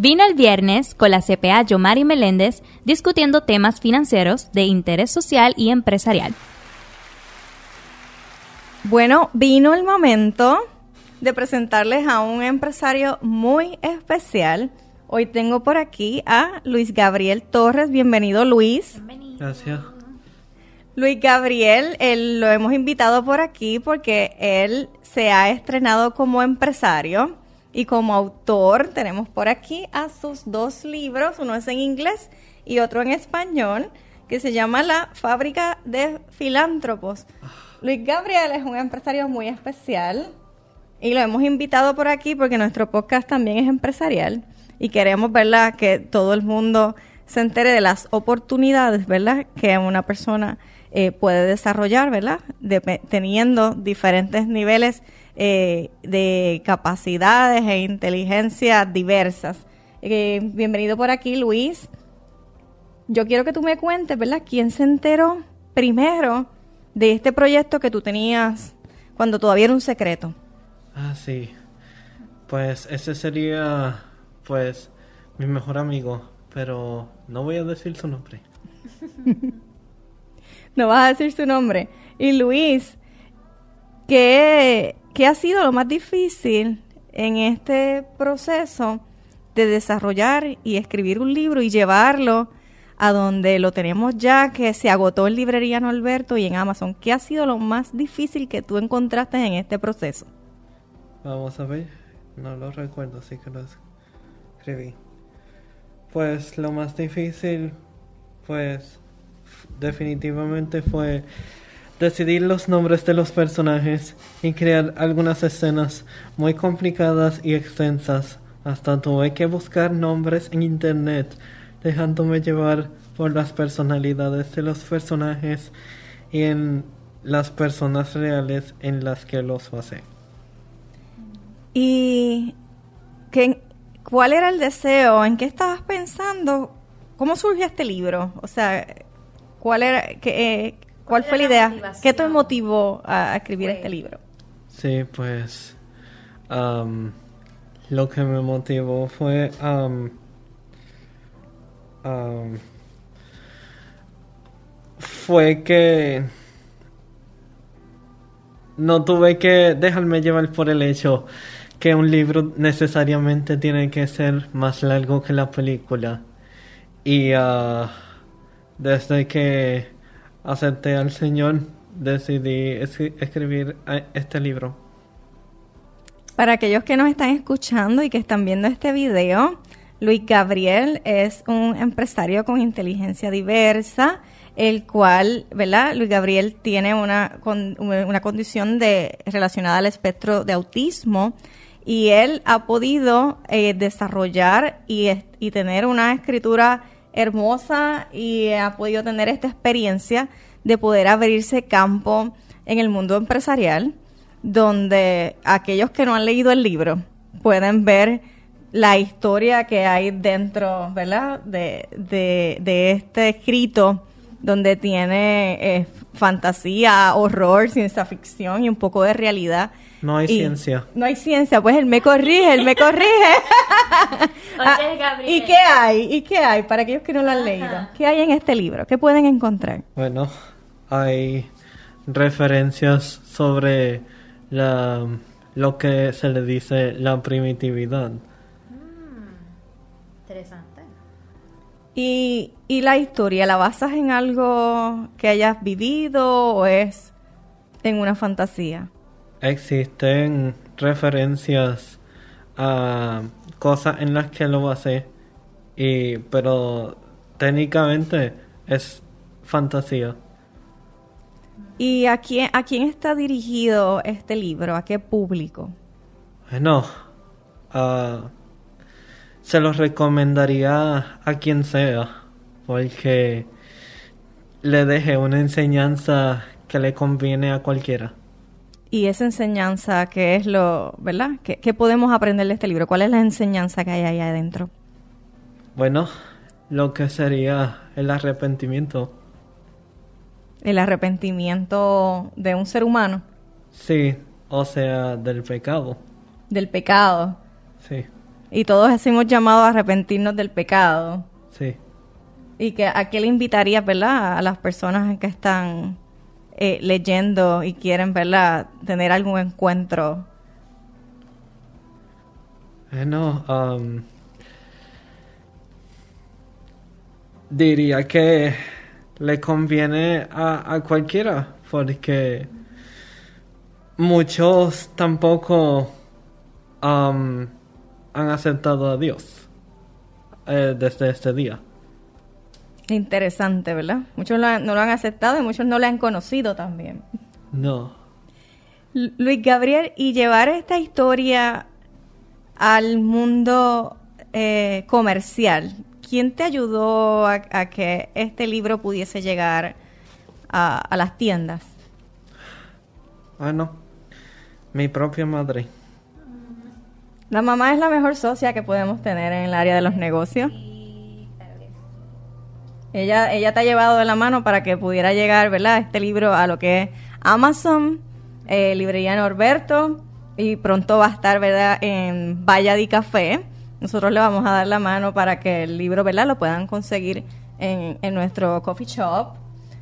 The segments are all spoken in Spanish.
Vino el viernes con la CPA Yomari Meléndez discutiendo temas financieros de interés social y empresarial. Bueno, vino el momento de presentarles a un empresario muy especial. Hoy tengo por aquí a Luis Gabriel Torres. Bienvenido, Luis. Gracias. Luis Gabriel, él, lo hemos invitado por aquí porque él se ha estrenado como empresario y como autor. Tenemos por aquí a sus dos libros, uno es en inglés y otro en español, que se llama La Fábrica de Filántropos. Luis Gabriel es un empresario muy especial y lo hemos invitado por aquí porque nuestro podcast también es empresarial y queremos, ¿verdad?, que todo el mundo se entere de las oportunidades, ¿verdad?, que una persona eh, puede desarrollar, ¿verdad?, teniendo diferentes niveles eh, de capacidades e inteligencia diversas. Eh, bienvenido por aquí, Luis. Yo quiero que tú me cuentes, ¿verdad?, quién se enteró primero de este proyecto que tú tenías cuando todavía era un secreto. Ah, sí. Pues ese sería, pues, mi mejor amigo, pero no voy a decir su nombre. no vas a decir su nombre. Y Luis, ¿qué, ¿qué ha sido lo más difícil en este proceso de desarrollar y escribir un libro y llevarlo a donde lo tenemos ya, que se agotó en librería Alberto y en Amazon. ¿Qué ha sido lo más difícil que tú encontraste en este proceso? Vamos a ver, no lo recuerdo, así que lo escribí. Pues lo más difícil, pues definitivamente fue decidir los nombres de los personajes y crear algunas escenas muy complicadas y extensas. Hasta tuve que buscar nombres en internet dejándome llevar por las personalidades de los personajes y en las personas reales en las que los basé. ¿Y qué, cuál era el deseo? ¿En qué estabas pensando? ¿Cómo surgió este libro? O sea, ¿cuál era, qué, ¿cuál, fue la idea? ¿Qué te motivó a, escribir este libro? Sí, pues lo que me motivó fue fue que no tuve que dejarme llevar por el hecho que un libro necesariamente tiene que ser más largo que la película. Y uh, desde que acepté al Señor, decidí escribir eh, este libro. Para aquellos que nos están escuchando y que están viendo este video, Luis Gabriel es un empresario con inteligencia diversa, el cual, ¿verdad? Luis Gabriel tiene una, una condición de, relacionada al espectro de autismo y él ha podido eh, desarrollar y, y tener una escritura hermosa y ha podido tener esta experiencia de poder abrirse campo en el mundo empresarial, donde aquellos que no han leído el libro pueden ver la historia que hay dentro, ¿verdad? De, de, este escrito donde tiene eh, fantasía, horror, ciencia ficción y un poco de realidad. No hay ciencia. No hay ciencia, pues él me corrige, él me corrige. Ah, ¿Y qué hay? ¿Y qué hay para aquellos que no lo han leído? ¿Qué hay en este libro? ¿Qué pueden encontrar? Bueno, hay referencias sobre la, lo que se le dice la primitividad Interesante. ¿Y, ¿Y la historia la basas en algo que hayas vivido o es en una fantasía? Existen referencias a cosas en las que lo basé, y, pero técnicamente es fantasía. ¿Y a quién, a quién está dirigido este libro? ¿A qué público? Bueno, se los recomendaría a quien sea, porque le deje una enseñanza que le conviene a cualquiera. Y esa enseñanza, ¿qué es lo, verdad? ¿Qué, podemos aprender de este libro? ¿Cuál es la enseñanza que hay ahí adentro? Bueno, lo que sería el arrepentimiento. El arrepentimiento de un ser humano. Sí, o sea, del pecado. Del pecado. Sí. y todos hemos llamado a arrepentirnos del pecado. Sí. Y que a qué le invitaría, ¿verdad? A las personas que están eh, leyendo y quieren, ¿verdad? Tener algún encuentro. Bueno, um, diría que le conviene a, a cualquiera porque muchos tampoco um, han aceptado a Dios eh, desde este día. Interesante, ¿verdad? Muchos lo han- no lo han aceptado y muchos no lo han conocido también. No. Lu- Luis Gabriel, y llevar esta historia al mundo eh, comercial, ¿quién te ayudó a, a que este libro pudiese llegar a, a las tiendas? Bueno, mi propia madre. La mamá es la mejor socia que podemos tener en el área de los negocios. Ella, ella te ha llevado de la mano para que pudiera llegar, ¿verdad? Este libro a lo que es Amazon, eh, Librería Norberto y pronto va a estar, ¿verdad? En Valla di Café. Nosotros le vamos a dar la mano para que el libro, ¿verdad? Lo puedan conseguir en, en nuestro coffee shop.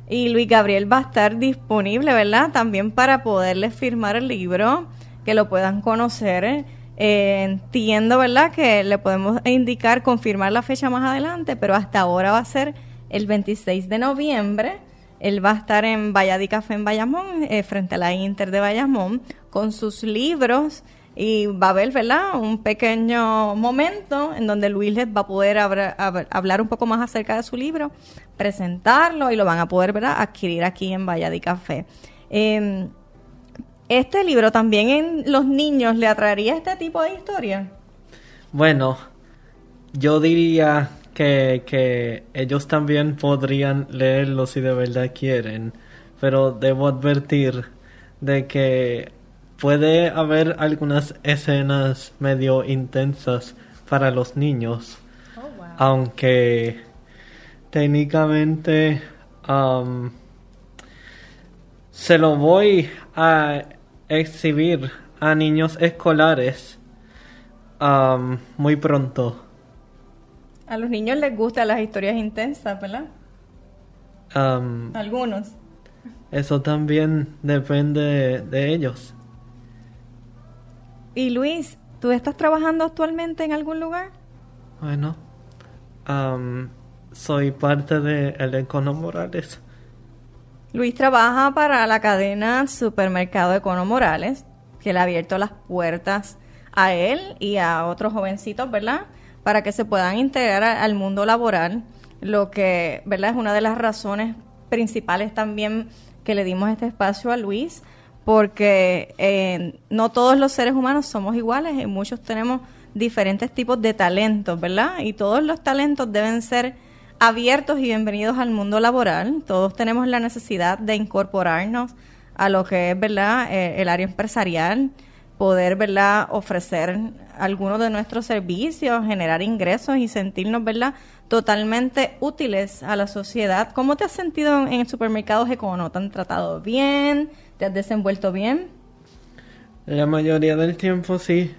Y Luis Gabriel va a estar disponible, ¿verdad? También para poderles firmar el libro, que lo puedan conocer. Eh, entiendo, ¿verdad? Que le podemos indicar, confirmar la fecha más adelante, pero hasta ahora va a ser el 26 de noviembre. Él va a estar en Valladí Café en Bayamón, eh, frente a la Inter de Bayamón, con sus libros y va a haber, ¿verdad? Un pequeño momento en donde Luis les va a poder habra- hab- hablar un poco más acerca de su libro, presentarlo y lo van a poder, ¿verdad? Adquirir aquí en Valladí Café. Eh, este libro también en los niños le atraería este tipo de historia. Bueno, yo diría que, que ellos también podrían leerlo si de verdad quieren, pero debo advertir de que puede haber algunas escenas medio intensas para los niños, aunque técnicamente am, se lo voy a exhibir a niños escolares am, muy pronto. A los niños les gustan las historias intensas, ¿verdad? Algunos. eso también depende de ellos. Y Luis, ¿tú estás trabajando actualmente en algún lugar? Bueno, am, soy parte de el Econo Morales. Luis trabaja para la cadena Supermercado Econo Morales, que le ha abierto las puertas a él y a otros jovencitos, ¿verdad? Para que se puedan integrar al mundo laboral, lo que, ¿verdad? Es una de las razones principales también que le dimos este espacio a Luis, porque eh, no todos los seres humanos somos iguales y muchos tenemos diferentes tipos de talentos, ¿verdad? Y todos los talentos deben ser abiertos y bienvenidos al mundo laboral. Todos tenemos la necesidad de incorporarnos a lo que es, ¿verdad?, Eh, el área empresarial, poder, ¿verdad?, ofrecer algunos de nuestros servicios, generar ingresos y sentirnos, ¿verdad?, totalmente útiles a la sociedad. ¿Cómo te has sentido en, en supermercados Econo? ¿Te han tratado bien? ¿Te has desenvuelto bien? La mayoría del tiempo sí.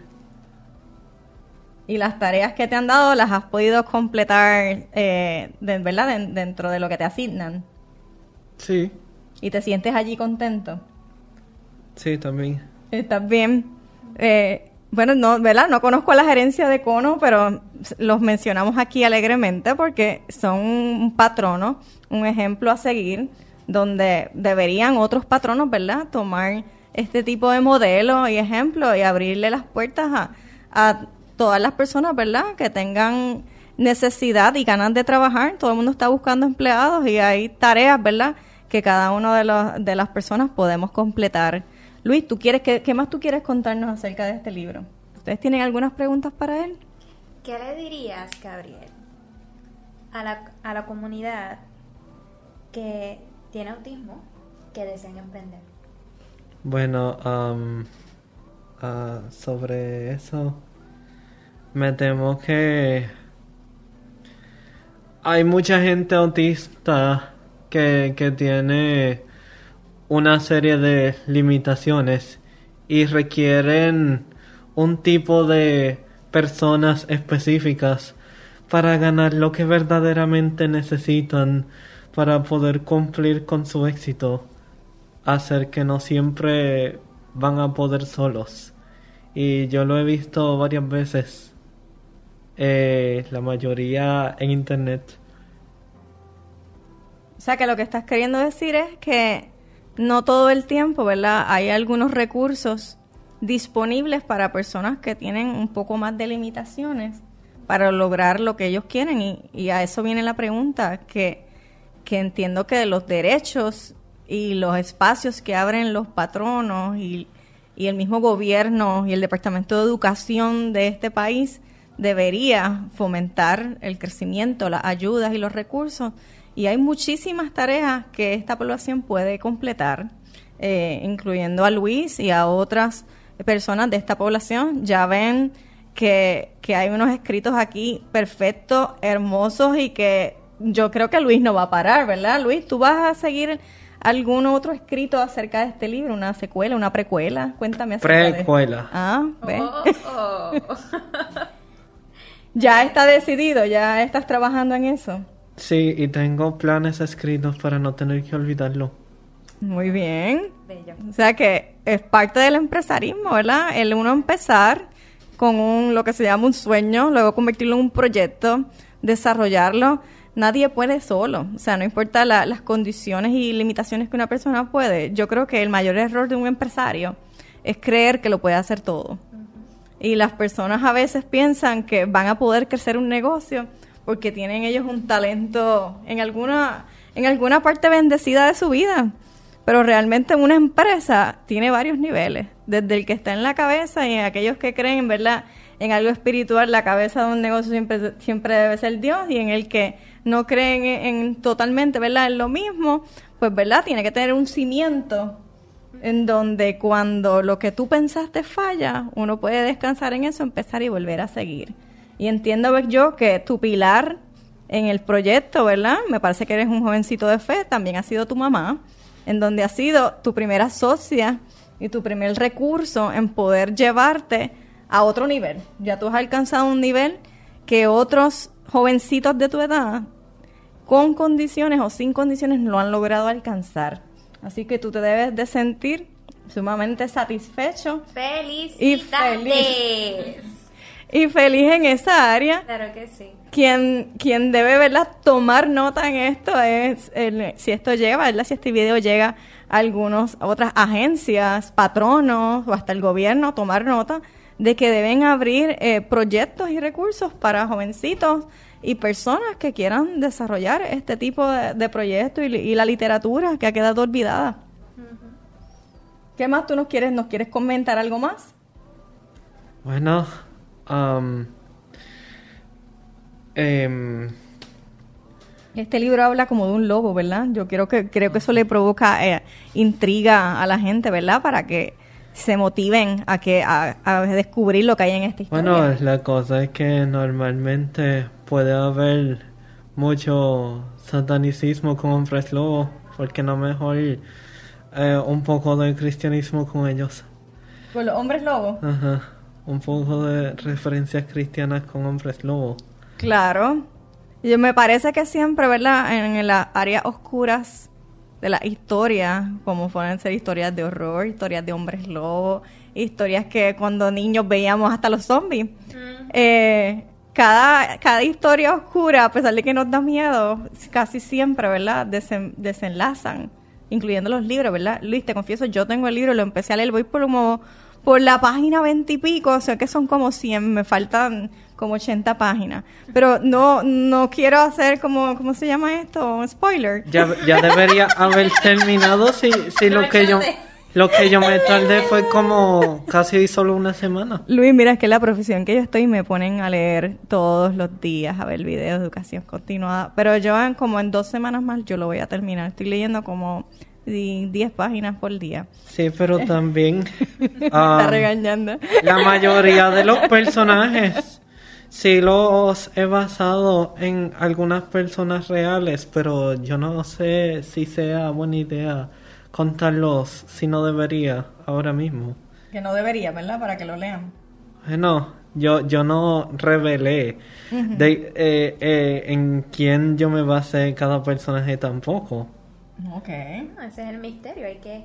Y las tareas que te han dado las has podido completar, eh, de- ¿verdad?, Den- dentro de lo que te asignan. Sí, Y te sientes allí contento. sí, también. Estás bien. Eh, bueno, no, ¿verdad? No conozco a la gerencia de Cono, pero los mencionamos aquí alegremente porque son un patrono, un ejemplo a seguir, donde deberían otros patronos, ¿verdad? Tomar este tipo de modelo y ejemplo y abrirle las puertas a, a todas las personas, ¿verdad? Que tengan necesidad y ganas de trabajar. Todo el mundo está buscando empleados y hay tareas, ¿verdad? Que cada uno de, de las personas podemos completar. Luis, ¿tú quieres qué, qué más tú quieres contarnos acerca de este libro? ¿Ustedes tienen algunas preguntas para él? ¿Qué le dirías, Gabriel, a la, a la comunidad que tiene autismo que desean emprender? Bueno, ah, sobre eso, me temo que hay mucha gente autista que, que tiene una serie de limitaciones y requieren un tipo de personas específicas para ganar lo que verdaderamente necesitan para poder cumplir con su éxito, hacer que no siempre van a poder solos. Y yo lo he visto varias veces, eh, la mayoría en internet. O sea que lo que estás queriendo decir es que no todo el tiempo, ¿verdad? Hay algunos recursos disponibles para personas que tienen un poco más de limitaciones para lograr lo que ellos quieren. Y, y a eso viene la pregunta, que, que entiendo que los derechos y los espacios que abren los patronos y, y el mismo gobierno y el Departamento de Educación de este país debería fomentar el crecimiento, las ayudas y los recursos. Y hay muchísimas tareas que esta población puede completar, eh, incluyendo a Luis y a otras personas de esta población. Ya ven que, que hay unos escritos aquí perfectos, hermosos y que yo creo que Luis no va a parar, ¿verdad? Luis, tú vas a seguir algún otro escrito acerca de este libro, una secuela, una precuela. Cuéntame acerca Precuela. Ah, ¿ves? Oh, oh. ya está decidido, ya estás trabajando en eso. Sí, y tengo planes escritos para no tener que olvidarlo. Muy bien. Bello. O sea que es parte del empresarismo, ¿verdad? El uno empezar con un lo que se llama un sueño, luego convertirlo en un proyecto, desarrollarlo. Nadie puede solo, o sea, no importa la- las condiciones y limitaciones que una persona puede. Yo creo que el mayor error de un empresario es creer que lo puede hacer todo. Y las personas a veces piensan que van a poder crecer un negocio porque tienen ellos un talento en alguna, en alguna parte bendecida de su vida. Pero realmente una empresa tiene varios niveles, desde el que está en la cabeza y en aquellos que creen, ¿verdad? En algo espiritual, la cabeza de un negocio siempre, siempre debe ser Dios y en el que no creen en, en totalmente, ¿verdad? En lo mismo, pues, ¿verdad? Tiene que tener un cimiento en donde cuando lo que tú pensaste falla, uno puede descansar en eso, empezar y volver a seguir. Y entiendo pues, yo que tu pilar en el proyecto, ¿verdad? Me parece que eres un jovencito de fe, también ha sido tu mamá, en donde ha sido tu primera socia y tu primer recurso en poder llevarte a otro nivel. Ya tú has alcanzado un nivel que otros jovencitos de tu edad con condiciones o sin condiciones lo han logrado alcanzar. Así que tú te debes de sentir sumamente satisfecho ¡Felicidades! y feliz en esa área. Claro que sí. Quien, quien debe ¿verdad? tomar nota en esto es el- si esto llega, ¿verdad? si este video llega a algunas otras agencias, patronos o hasta el gobierno, tomar nota de que deben abrir eh, proyectos y recursos para jovencitos y personas que quieran desarrollar este tipo de, de proyectos y, y la literatura que ha quedado olvidada. ¿Qué más tú nos quieres? ¿Nos quieres comentar algo más? Bueno, em, Este libro habla como de un lobo, ¿verdad? Yo creo que creo que eso le provoca eh, intriga a la gente, ¿verdad? Para que se motiven a que a, a descubrir lo que hay en esta historia. bueno, la cosa es que normalmente puede haber mucho satanicismo con hombres lobos, porque no mejor eh, un poco de cristianismo con ellos. Con los hombres lobos. Ajá, un poco de referencias cristianas con hombres lobos. Claro. Y me parece que siempre, ¿verdad? En, las áreas oscuras de la historia, como pueden ser historias de horror, historias de hombres lobos, historias que cuando niños veíamos hasta los zombies. Eh, cada, cada historia oscura, a pesar de que nos da miedo, casi siempre, ¿verdad? Desen- desenlazan, incluyendo los libros, ¿verdad? Luis, te confieso, yo tengo el libro, lo empecé a leer, voy por como por la página 20 y pico, o sea que son como 100, me faltan como 80 páginas. Pero no no quiero hacer como, ¿cómo se llama esto? Un spoiler. Ya, ya debería haber terminado si, si lo que yo lo que yo me tardé fue como casi solo una semana. Luis, mira, es que la profesión que yo estoy me ponen a leer todos los días, a ver videos de educación continuada. Pero yo en, como en dos semanas más yo lo voy a terminar. Estoy leyendo como di- 10 páginas por día. Sí, pero también Me ah, está regañando. la mayoría de los personajes sí los he basado en algunas personas reales, pero yo no sé si sea buena idea contarlos si no debería ahora mismo. Que no debería, ¿verdad? Para que lo lean. Bueno, Yo, yo no revelé de, eh, eh, en quién yo me basé cada personaje tampoco. Ok. No, ese es el misterio, hay que,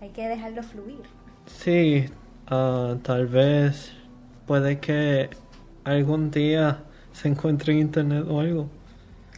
hay que dejarlo fluir. Sí, ah, tal vez puede que algún día se encuentre en internet o algo.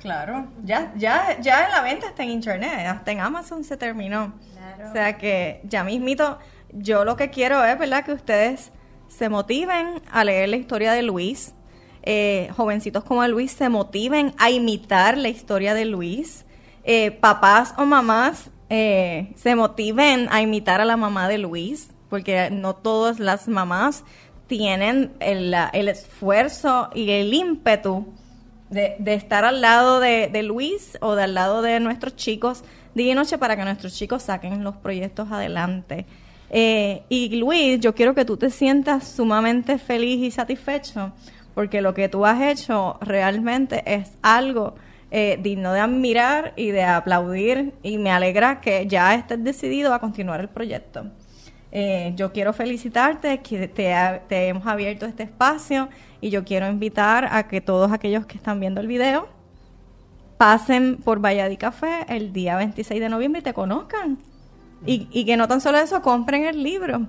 Claro, ya, ya, ya en la venta está en internet, hasta en Amazon se terminó. Claro. O sea que ya mismito, yo lo que quiero es, ¿verdad? Que ustedes se motiven a leer la historia de Luis. Eh, jovencitos como Luis se motiven a imitar la historia de Luis. Eh, papás o mamás eh, se motiven a imitar a la mamá de Luis, porque no todas las mamás tienen el, esfuerzo y el ímpetu de, estar al lado de, de Luis o de al lado de nuestros chicos día y noche para que nuestros chicos saquen los proyectos adelante. Eh, y Luis, yo quiero que tú te sientas sumamente feliz y satisfecho porque lo que tú has hecho realmente es algo eh, digno de admirar y de aplaudir y me alegra que ya estés decidido a continuar el proyecto. Eh, yo quiero felicitarte que te, hemos abierto este espacio y yo quiero invitar a que todos aquellos que están viendo el video pasen por Valladí Café el día 26 de noviembre y te conozcan. Y, y que no tan solo eso, compren el libro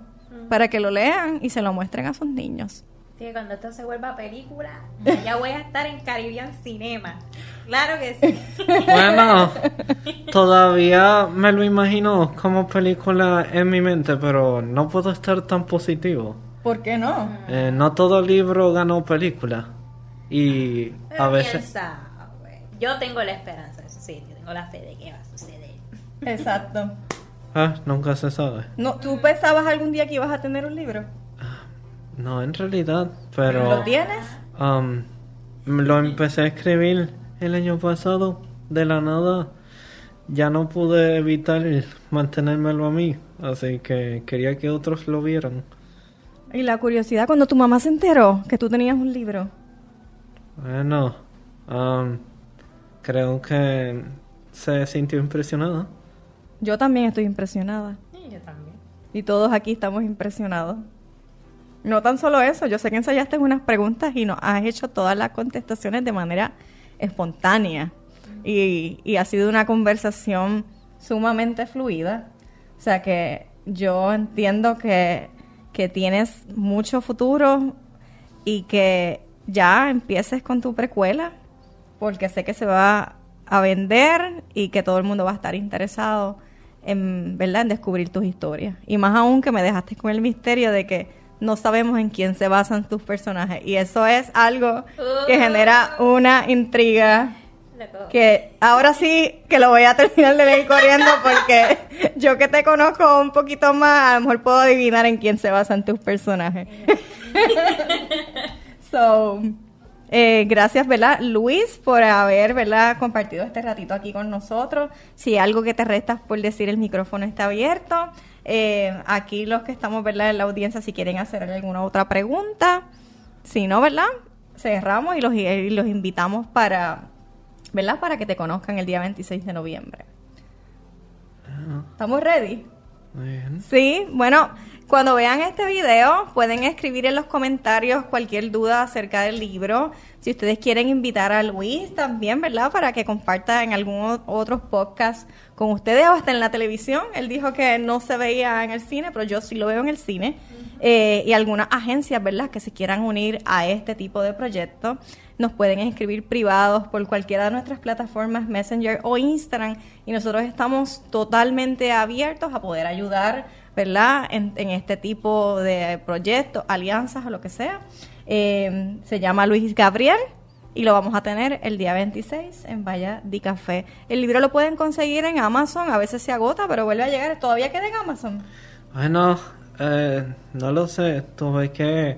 para que lo lean y se lo muestren a sus niños. Así que cuando esto se vuelva película, ya voy a estar en Caribbean Cinema. Claro que sí. Bueno, todavía me lo imagino como película en mi mente, pero no puedo estar tan positivo. ¿Por qué no? Eh, no todo libro ganó película. Y a Pero veces... quién sabe. Yo tengo la esperanza, eso sí, yo tengo la fe de que va a suceder. Exacto. Ah, nunca se sabe. No, ¿Tú pensabas algún día que ibas a tener un libro? No, en realidad, pero... ¿Lo tienes? um, lo empecé a escribir el año pasado, de la nada. Ya no pude evitar mantenérmelo a mí, así que quería que otros lo vieran. Y la curiosidad, cuando tu mamá se enteró que tú tenías un libro. Bueno, um, creo que se sintió impresionada. Yo también estoy impresionada. Y yo también. Y todos aquí estamos impresionados. No tan solo eso, yo sé que ensayaste unas preguntas y nos has hecho todas las contestaciones de manera espontánea. Y, ha sido una conversación sumamente fluida. O sea que yo entiendo que, que tienes mucho futuro y que ya empieces con tu precuela, porque sé que se va a vender y que todo el mundo va a estar interesado en, ¿verdad? en descubrir tus historias. Y más aún que me dejaste con el misterio de que no sabemos en quién se basan tus personajes. Y eso es algo que genera una intriga que ahora sí que lo voy a terminar de leer corriendo porque yo que te conozco un poquito más, a lo mejor puedo adivinar en quién se basan tus personajes. so, eh, gracias, ¿verdad? Luis, por haber, ¿verdad? Compartido este ratito aquí con nosotros. Si hay algo que te restas por decir, el micrófono está abierto. Eh, aquí los que estamos, ¿verdad? En la audiencia, si quieren hacer alguna otra pregunta. Si no, ¿verdad? Cerramos y los, y los invitamos para, ¿verdad? Para que te conozcan el día 26 de noviembre. ¿Estamos ready? Muy bien. Sí, bueno, cuando vean este video pueden escribir en los comentarios cualquier duda acerca del libro. Si ustedes quieren invitar a Luis también, ¿verdad? Para que comparta en algún otros podcast con ustedes o hasta en la televisión. Él dijo que no se veía en el cine, pero yo sí lo veo en el cine. Eh, y algunas agencias, ¿verdad? Que se quieran unir a este tipo de proyectos. Nos pueden escribir privados por cualquiera de nuestras plataformas Messenger o Instagram y nosotros estamos totalmente abiertos a poder ayudar, ¿verdad? En, en este tipo de proyectos, alianzas o lo que sea. Eh, se llama Luis Gabriel y lo vamos a tener el día 26 en Valla di Café. El libro lo pueden conseguir en Amazon, a veces se agota, pero vuelve a llegar. ¿Todavía queda en Amazon? Bueno, eh, no lo sé. Tuve que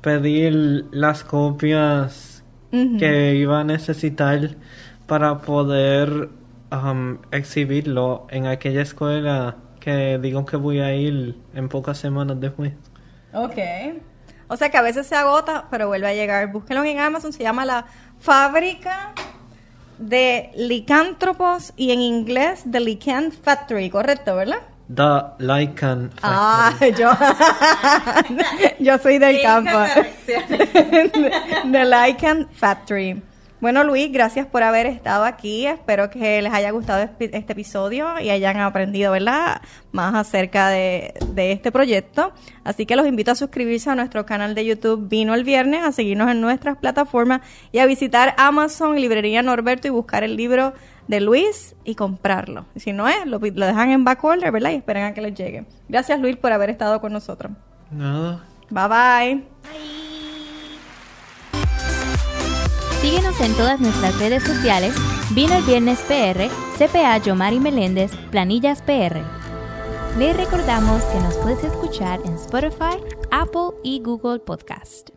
pedir las copias que iba a necesitar para poder um, exhibirlo en aquella escuela que digo que voy a ir en pocas semanas después. Ok. O sea que a veces se agota, pero vuelve a llegar. Búsquenlo en Amazon, se llama la Fábrica de Licántropos y en inglés The Licant Factory, ¿correcto, verdad? The Lycan Factory. Ah, yo, yo soy del campo. The Lycan Factory. Bueno, Luis, gracias por haber estado aquí. Espero que les haya gustado este episodio y hayan aprendido, ¿verdad?, más acerca de, de este proyecto. Así que los invito a suscribirse a nuestro canal de YouTube Vino el Viernes, a seguirnos en nuestras plataformas y a visitar Amazon y Librería Norberto y buscar el libro de Luis y comprarlo. Y si no es, lo, lo dejan en backorder, ¿verdad? Y esperan a que les llegue. Gracias, Luis, por haber estado con nosotros. Nada. Bye bye. Síguenos en todas nuestras redes sociales, Vino el Viernes PR, CPA Yomari Meléndez, Planillas PR. Les recordamos que nos puedes escuchar en Spotify, Apple y Google Podcast.